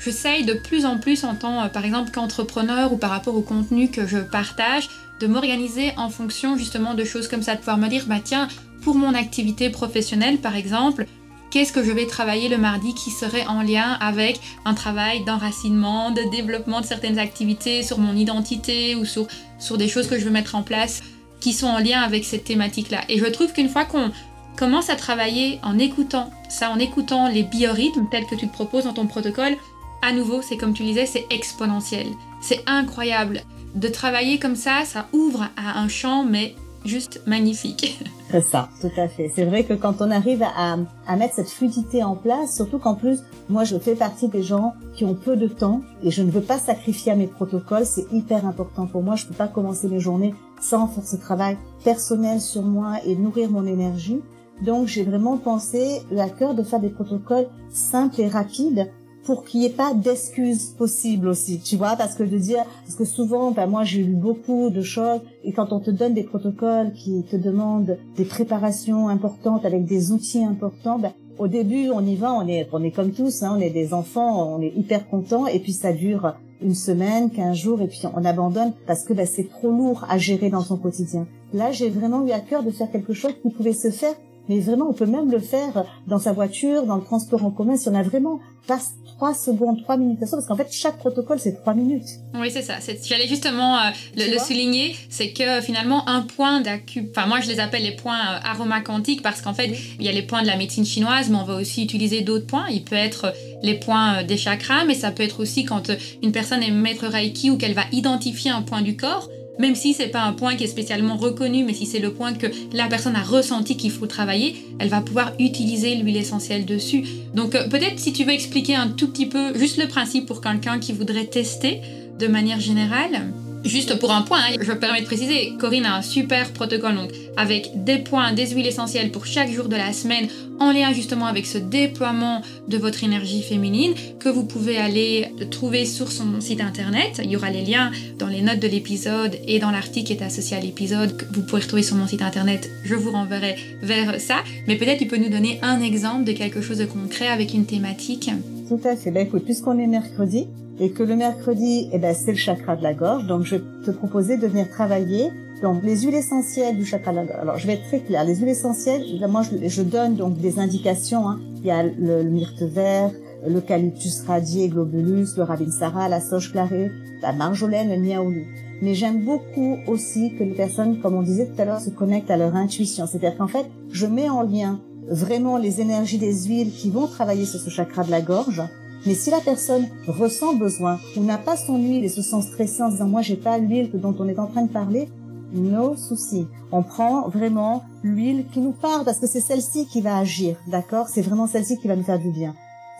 J'essaye de plus en plus en tant, par exemple, qu'entrepreneur ou par rapport au contenu que je partage, de m'organiser en fonction justement de choses comme ça, de pouvoir me dire, bah tiens, pour mon activité professionnelle par exemple, qu'est-ce que je vais travailler le mardi qui serait en lien avec un travail d'enracinement, de développement de certaines activités sur mon identité ou sur, sur des choses que je veux mettre en place qui sont en lien avec cette thématique-là. Et je trouve qu'une fois qu'on commence à travailler en écoutant ça, en écoutant les biorhythmes tels que tu te proposes dans ton protocole, à nouveau, c'est comme tu disais, c'est exponentiel. C'est incroyable de travailler comme ça, ça ouvre à un champ, mais juste magnifique. C'est ça, tout à fait. C'est vrai que quand on arrive à, à mettre cette fluidité en place, surtout qu'en plus, moi je fais partie des gens qui ont peu de temps et je ne veux pas sacrifier à mes protocoles, c'est hyper important pour moi. Je peux pas commencer mes journées sans faire ce travail personnel sur moi et nourrir mon énergie. Donc j'ai vraiment pensé à cœur de faire des protocoles simples et rapides pour qu'il n'y ait pas d'excuses possibles aussi, tu vois, parce que de dire, parce que souvent, ben moi j'ai eu beaucoup de choses, et quand on te donne des protocoles qui te demandent des préparations importantes avec des outils importants, ben, au début on y va, on est, on est comme tous, hein, on est des enfants, on est hyper contents, et puis ça dure une semaine, quinze jours, et puis on abandonne parce que bah, c'est trop lourd à gérer dans son quotidien. Là, j'ai vraiment eu à cœur de faire quelque chose qui pouvait se faire mais vraiment, on peut même le faire dans sa voiture, dans le transport en commun, si on a vraiment pas trois secondes, trois minutes à ça, parce qu'en fait, chaque protocole, c'est trois minutes. Oui, c'est ça. J'allais justement euh, le, souligner, c'est que finalement, un point d'acu... Enfin, moi, je les appelle les points euh, aromacantiques, parce qu'en fait, il y a les points de la médecine chinoise, mais on va aussi utiliser d'autres points. Il peut être les points euh, des chakras, mais ça peut être aussi quand une personne est maître Reiki ou qu'elle va identifier un point du corps même si c'est pas un point qui est spécialement reconnu, mais si c'est le point que la personne a ressenti qu'il faut travailler, elle va pouvoir utiliser l'huile essentielle dessus. Donc euh, peut-être si tu veux expliquer un tout petit peu juste le principe pour quelqu'un qui voudrait tester de manière générale. Juste pour un point, hein, je me permets de préciser, Corinne a un super protocole avec des points, des huiles essentielles pour chaque jour de la semaine, en lien justement avec ce déploiement de votre énergie féminine que vous pouvez aller trouver sur son site internet. Il y aura les liens dans les notes de l'épisode et dans l'article qui est associé à l'épisode que vous pouvez retrouver sur mon site internet. Je vous renverrai vers ça. Mais peut-être tu peux nous donner un exemple de quelque chose de concret avec une thématique. Tout à fait. Ben écoute, puisqu'on est mercredi, et que le mercredi, eh ben, c'est le chakra de la gorge. Donc, je vais te proposer de venir travailler donc les huiles essentielles du chakra de la gorge. Alors, je vais être très claire. Les huiles essentielles, moi, je, donne donc des indications. Hein. Il y a le, myrte vert, l'eucalyptus radié, globulus, le ravinsara, la sauge clarée, la marjolaine, le niaouli. Mais j'aime beaucoup aussi que les personnes, comme on disait tout à l'heure, se connectent à leur intuition. C'est-à-dire qu'en fait, je mets en lien vraiment les énergies des huiles qui vont travailler sur ce chakra de la gorge mais si la personne ressent besoin ou n'a pas son huile et se sent stressée en disant moi j'ai pas l'huile dont on est en train de parler, no souci. On prend vraiment l'huile qui nous parle parce que c'est celle-ci qui va agir, d'accord? C'est vraiment celle-ci qui va nous faire du bien.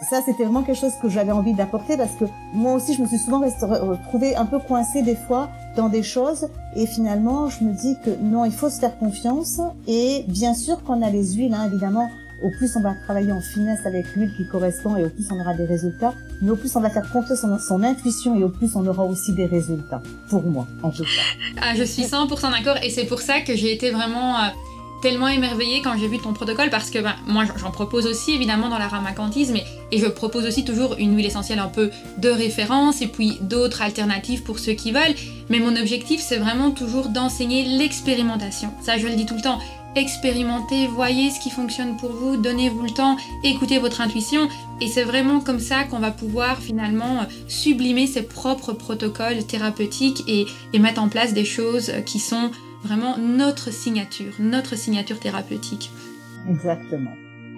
Ça, c'était vraiment quelque chose que j'avais envie d'apporter parce que moi aussi, je me suis souvent retrouvée un peu coincée des fois dans des choses. Et finalement, je me dis que non, il faut se faire confiance. Et bien sûr qu'on a les huiles, hein, évidemment, au plus on va travailler en finesse avec l'huile qui correspond et au plus on aura des résultats, mais au plus on va faire confiance en son intuition et au plus on aura aussi des résultats. Pour moi, en tout cas. Ah, je suis 100% d'accord. Et c'est pour ça que j'ai été vraiment euh, tellement émerveillée quand j'ai vu ton protocole parce que ben, moi j'en propose aussi évidemment dans la ramacantisme et, et je propose aussi toujours une huile essentielle un peu de référence et puis d'autres alternatives pour ceux qui veulent. Mais mon objectif c'est vraiment toujours d'enseigner l'expérimentation. Ça je le dis tout le temps expérimentez, voyez ce qui fonctionne pour vous, donnez-vous le temps, écoutez votre intuition. Et c'est vraiment comme ça qu'on va pouvoir finalement sublimer ses propres protocoles thérapeutiques et, mettre en place des choses qui sont vraiment notre signature, notre signature thérapeutique. Exactement.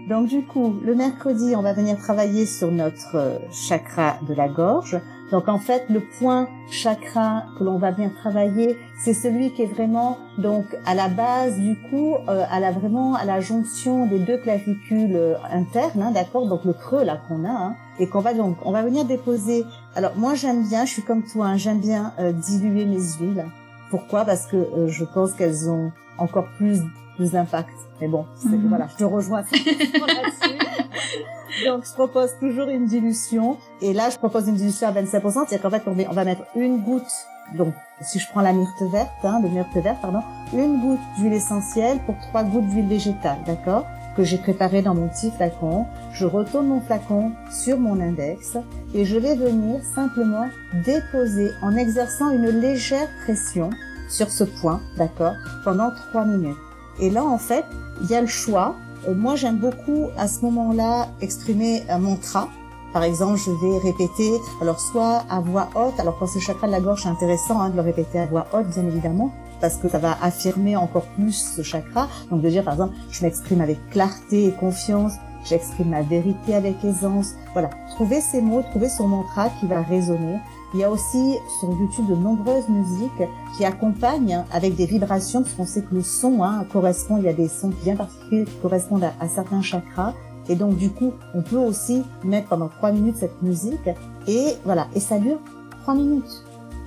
Donc du coup, le mercredi, on va venir travailler sur notre chakra de la gorge. Donc en fait, le point chakra que l'on va bien travailler, c'est celui qui est vraiment donc à la base du coup, euh, à la vraiment à la jonction des deux clavicules euh, internes, hein, d'accord? Donc le creux là qu'on a, hein, et qu'on va donc on va venir déposer. Alors moi j'aime bien, je suis comme toi, hein, j'aime bien euh, diluer mes huiles. Pourquoi? Parce que je pense qu'elles ont encore plus plus d'impact. Mais bon, mm voilà, je te rejoins là-dessus. Donc, je propose toujours une dilution. Et là, je propose une dilution à 27%. C'est-à-dire qu'en fait, on va mettre une goutte. Donc, si je prends la myrte verte, hein, le myrte vert, pardon, une goutte d'huile essentielle pour trois gouttes d'huile végétale, d'accord? Que j'ai préparé dans mon petit flacon. Je retourne mon flacon sur mon index et je vais venir simplement déposer en exerçant une légère pression sur ce point, d'accord, pendant trois minutes. Et là, en fait, il y a le choix euh, moi, j'aime beaucoup à ce moment-là exprimer un mantra. Par exemple, je vais répéter, alors soit à voix haute, alors quand c'est chakra de la gorge, c'est intéressant hein, de le répéter à voix haute, bien évidemment, parce que ça va affirmer encore plus ce chakra. Donc de dire, par exemple, je m'exprime avec clarté et confiance, j'exprime ma vérité avec aisance. Voilà, trouver ces mots, trouver son mantra qui va résonner. Il y a aussi sur YouTube de nombreuses musiques qui accompagnent avec des vibrations, parce qu'on sait que le son hein, correspond, il y a des sons bien particuliers qui correspondent à, certains chakras. Et donc du coup, on peut aussi mettre pendant trois minutes cette musique. Et voilà, et ça dure trois minutes.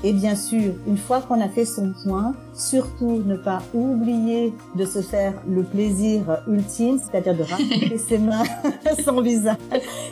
Et bien sûr, une fois qu'on a fait son point, surtout ne pas oublier de se faire le plaisir ultime, c'est-à-dire de rafraîchir ses mains, son visage,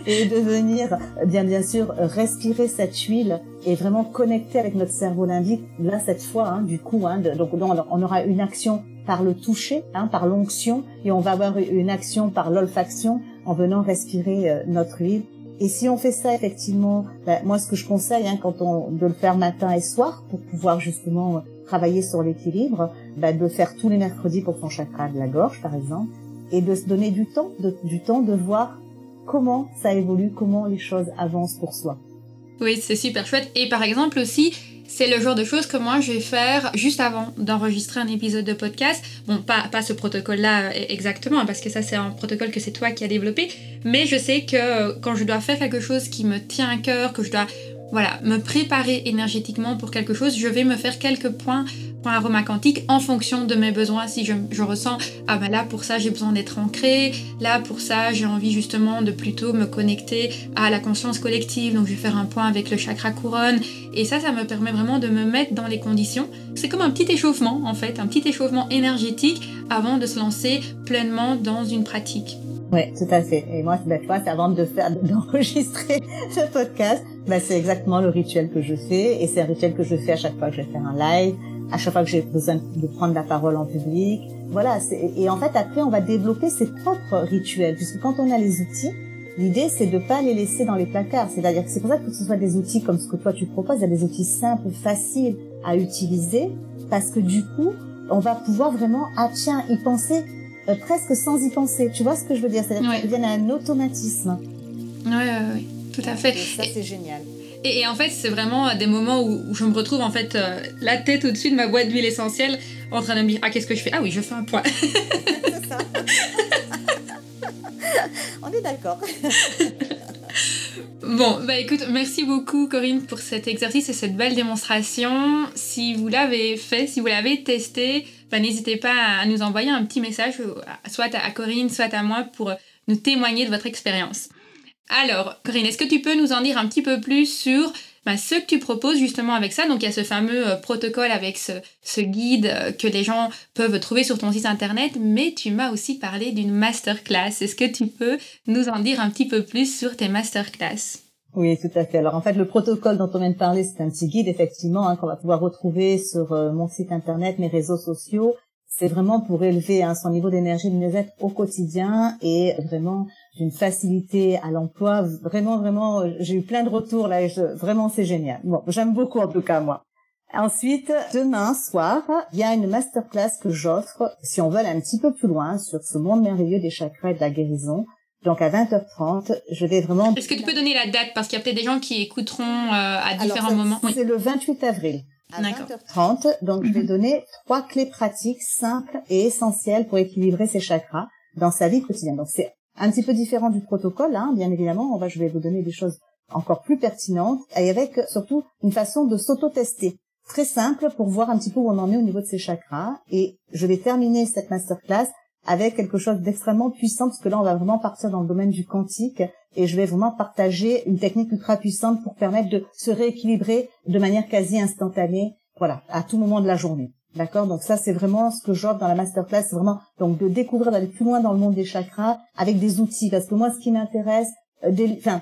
et de venir, bien bien sûr, respirer cette huile et vraiment connecter avec notre cerveau limbique. Là, cette fois, hein, du coup, hein, donc, on aura une action par le toucher, hein, par l'onction, et on va avoir une action par l'olfaction en venant respirer euh, notre huile Et si on fait ça effectivement, ben, moi ce que je conseille, hein, quand on de le faire matin et soir pour pouvoir justement travailler sur l'équilibre, ben, de faire tous les mercredis pour son chakra de la gorge par exemple, et de se donner du temps, du temps de voir comment ça évolue, comment les choses avancent pour soi. Oui, c'est super chouette. Et par exemple aussi, c'est le genre de choses que moi je vais faire juste avant d'enregistrer un épisode de podcast. Bon, pas, ce protocole-là euh, exactement, parce que ça c'est un protocole que c'est toi qui as développé, mais je sais que euh, quand je dois faire quelque chose qui me tient à cœur, que je dois voilà, me préparer énergétiquement pour quelque chose, je vais me faire quelques points point aroma quantique en fonction de mes besoins. Si je, je ressens, ah ben là pour ça j'ai besoin d'être ancré, là pour ça j'ai envie justement de plutôt me connecter à la conscience collective, donc je vais faire un point avec le chakra couronne. Et ça, ça me permet vraiment de me mettre dans les conditions. C'est comme un petit échauffement en fait, un petit échauffement énergétique avant de se lancer pleinement dans une pratique. Oui, tout à fait. Et moi, cette fois, c'est avant de faire, d'enregistrer ce podcast, ben, c'est exactement le rituel que je fais. Et c'est un rituel que je fais à chaque fois que je vais faire un live, à chaque fois que j'ai besoin de prendre la parole en public. Voilà. Et en fait, après, on va développer ses propres rituels, puisque quand on a les outils, l'idée, c'est de pas les laisser dans les placards. C'est-à-dire que c'est pour ça que ce soit des outils comme ce que toi tu proposes, il y a des outils simples, faciles à utiliser, parce que du coup, on va pouvoir vraiment, ah tiens, y penser euh, presque sans y penser. Tu vois ce que je veux dire? C'est-à-dire ouais. que un automatisme. Oui, oui, oui, tout à fait. ça, c'est génial. Et, en fait, c'est vraiment des moments où, je me retrouve en fait euh, la tête au-dessus de ma boîte d'huile essentielle en train de me dire ah qu'est-ce que je fais? Ah oui je fais un point. c'est ça. On est d'accord. Bon, bah écoute, merci beaucoup Corinne pour cet exercice et cette belle démonstration. Si vous l'avez fait, si vous l'avez testé, bah n'hésitez pas à nous envoyer un petit message, soit à Corinne, soit à moi, pour nous témoigner de votre expérience. Alors, Corinne, est-ce que tu peux nous en dire un petit peu plus sur bah, ce que tu proposes justement avec ça? Donc, il y a ce fameux euh, protocole avec ce, guide euh, que les gens peuvent trouver sur ton site internet, mais tu m'as aussi parlé d'une masterclass. Est-ce que tu peux nous en dire un petit peu plus sur tes masterclass? Oui, tout à fait. Alors en fait, le protocole dont on vient de parler, c'est un petit guide effectivement hein, qu'on va pouvoir retrouver sur euh, mon site internet, mes réseaux sociaux. C'est vraiment pour élever hein, son niveau d'énergie de mieux-être au quotidien et vraiment d'une facilité à l'emploi. Vraiment, vraiment, j'ai eu plein de retours là. Et vraiment, c'est génial. Bon, j'aime beaucoup en tout cas moi. Ensuite, demain soir, il y a une masterclass que j'offre, si on veut aller un petit peu plus loin, sur ce monde merveilleux des chakras et de la guérison. Donc à 20h30, je vais vraiment... Est-ce que tu peux donner la date? Parce qu'il y a peut-être des gens qui écouteront euh, à différents moments. C'est le 28 avril. À 20h30, donc je vais mhm. donner trois clés pratiques simples et essentielles pour équilibrer ses chakras dans sa vie quotidienne. Donc c'est un petit peu différent du protocole, hein, bien évidemment. On va, je vais vous donner des choses encore plus pertinentes et avec surtout une façon de s'auto-tester. Très simple pour voir un petit peu où on en est au niveau de ses chakras. Et je vais terminer cette masterclass avec quelque chose d'extrêmement puissant parce que là, on va vraiment partir dans le domaine du quantique et je vais vraiment partager une technique ultra puissante pour permettre de se rééquilibrer de manière quasi instantanée, voilà, à tout moment de la journée. D'accord? Donc ça, c'est vraiment ce que j'offre dans la masterclass, c'est vraiment donc de découvrir, d'aller plus loin dans le monde des chakras avec des outils. Parce que moi, ce qui m'intéresse, euh, enfin,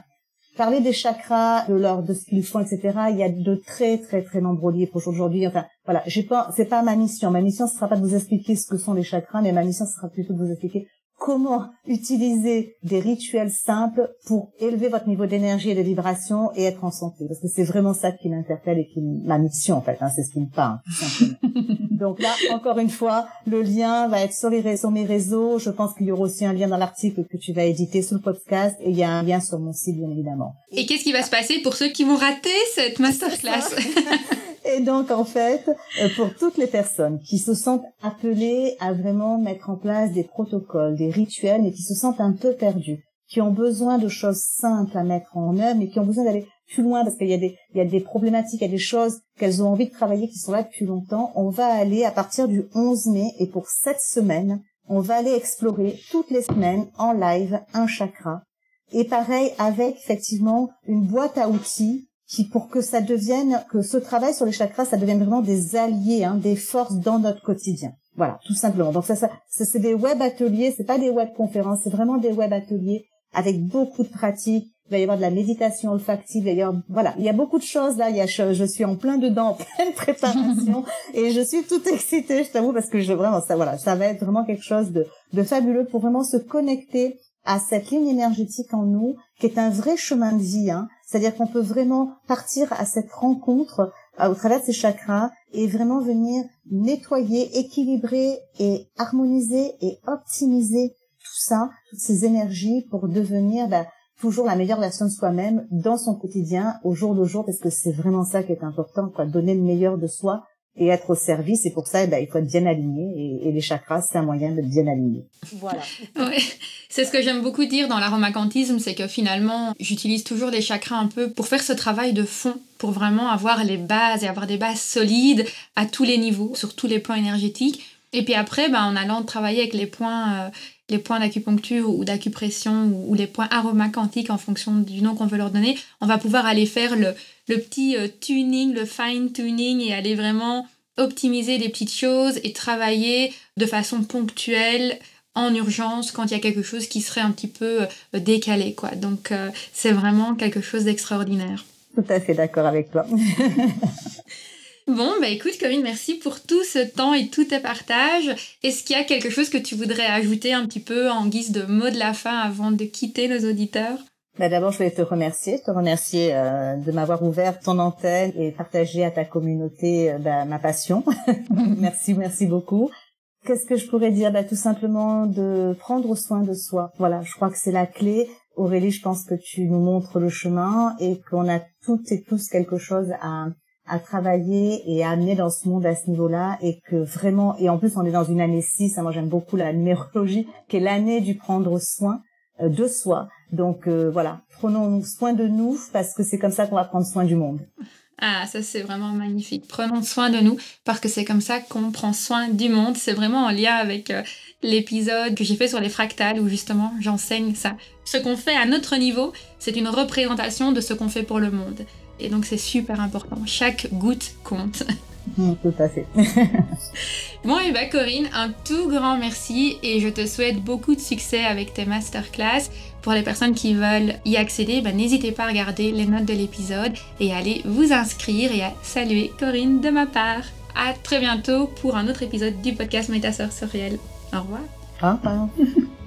parler des chakras, de leur, de ce qu'ils font, etc. Il y a de très très très nombreux livres aujourd'hui. Enfin, voilà, j'ai pas, c'est pas ma mission. Ma mission, ce sera pas de vous expliquer ce que sont les chakras, mais ma mission, ce sera plutôt de vous expliquer comment utiliser des rituels simples pour élever votre niveau d'énergie et de vibration et être en santé? Parce que c'est vraiment ça qui m'interpelle et qui ma mission en fait, hein, c'est ce qui me parle. Donc là, encore une fois, le lien va être sur les réseaux, mes réseaux. Je pense qu'il y aura aussi un lien dans l'article que tu vas éditer sur le podcast et il y a un lien sur mon site bien évidemment. Et qu'est-ce qui va se passer pour ceux qui vont rater cette masterclass? Et donc, en fait, euh, pour toutes les personnes qui se sentent appelées à vraiment mettre en place des protocoles, des rituels, mais qui se sentent un peu perdus, qui ont besoin de choses simples à mettre en œuvre, mais qui ont besoin d'aller plus loin parce qu'il y a des, il y a des problématiques, il y a des choses qu'elles ont envie de travailler qui sont là depuis longtemps, on va aller à partir du 11 mai et pour cette semaine, on va aller explorer toutes les semaines en live un chakra. Et pareil avec effectivement une boîte à outils qui pour que ça devienne, que ce travail sur les chakras, ça devienne vraiment des alliés, hein, des forces dans notre quotidien. Voilà, tout simplement. Donc ça, ça, c'est des web ateliers, c'est pas des web conférences, c'est vraiment des web ateliers avec beaucoup de pratiques. Il va y avoir de la méditation olfactive. D'ailleurs, voilà, il y a beaucoup de choses là. Il y a, je, suis en plein dedans, en pleine préparation, et je suis toute excitée, je t'avoue, parce que je vraiment, ça, voilà, ça va être vraiment quelque chose de, de fabuleux pour vraiment se connecter à cette ligne énergétique en nous qui est un vrai chemin de vie. Hein. C'est-à-dire qu'on peut vraiment partir à cette rencontre au travers de ces chakras et vraiment venir nettoyer, équilibrer et harmoniser et optimiser tout ça, toutes ces énergies pour devenir bah, toujours la meilleure version de soi-même dans son quotidien, au jour le jour, parce que c'est vraiment ça qui est important, quoi, donner le meilleur de soi et être au service. Et pour ça, eh ben, il faut être bien aligné. Et, les chakras, c'est un moyen d'être bien aligné. Voilà. ouais. C'est ce que j'aime beaucoup dire dans l'aromacantisme, c'est que finalement, j'utilise toujours les chakras un peu pour faire ce travail de fond, pour vraiment avoir les bases et avoir des bases solides à tous les niveaux, sur tous les plans énergétiques. Et puis après, ben, en allant travailler avec les points, euh, les points d'acupuncture ou d'acupression ou, les points aromacantiques en fonction du nom qu'on veut leur donner, on va pouvoir aller faire le, le petit euh, tuning, le fine tuning et aller vraiment optimiser des petites choses et travailler de façon ponctuelle en urgence quand il y a quelque chose qui serait un petit peu euh, décalé quoi. Donc euh, c'est vraiment quelque chose d'extraordinaire. Tout à fait d'accord avec toi. Bon, bah écoute Corinne, merci pour tout ce temps et tous tes partages. Est-ce qu'il y a quelque chose que tu voudrais ajouter un petit peu en guise de mot de la fin avant de quitter nos auditeurs? Bah D'abord, je voulais te remercier, te remercier euh, de m'avoir ouvert ton antenne et partagé à ta communauté euh, bah, ma passion. merci, merci beaucoup. Qu'est-ce que je pourrais dire? Bah, Tout simplement de prendre soin de soi. Voilà, je crois que c'est la clé. Aurélie, je pense que tu nous montres le chemin et qu'on a toutes et tous quelque chose à, à travailler et à amener dans ce monde à ce niveau-là et que vraiment, et en plus on est dans une année 6, hein, moi j'aime beaucoup la numérologie, qui est l'année du prendre soin euh, de soi. Donc euh, voilà, prenons soin de nous parce que c'est comme ça qu'on va prendre soin du monde. Ah, ça c'est vraiment magnifique. Prenons soin de nous parce que c'est comme ça qu'on prend soin du monde. C'est vraiment en lien avec euh, l'épisode que j'ai fait sur les fractales où justement j'enseigne ça. Ce qu'on fait à notre niveau, c'est une représentation de ce qu'on fait pour le monde. Et donc c'est super important. Chaque goutte compte. Tout à fait. bon, et bah Corinne, un tout grand merci et je te souhaite beaucoup de succès avec tes masterclass. Pour les personnes qui veulent y accéder, bah, n'hésitez pas à regarder les notes de l'épisode et à aller vous inscrire et à saluer Corinne de ma part. À très bientôt pour un autre épisode du podcast Métasœur Soriel. Au revoir. Au revoir.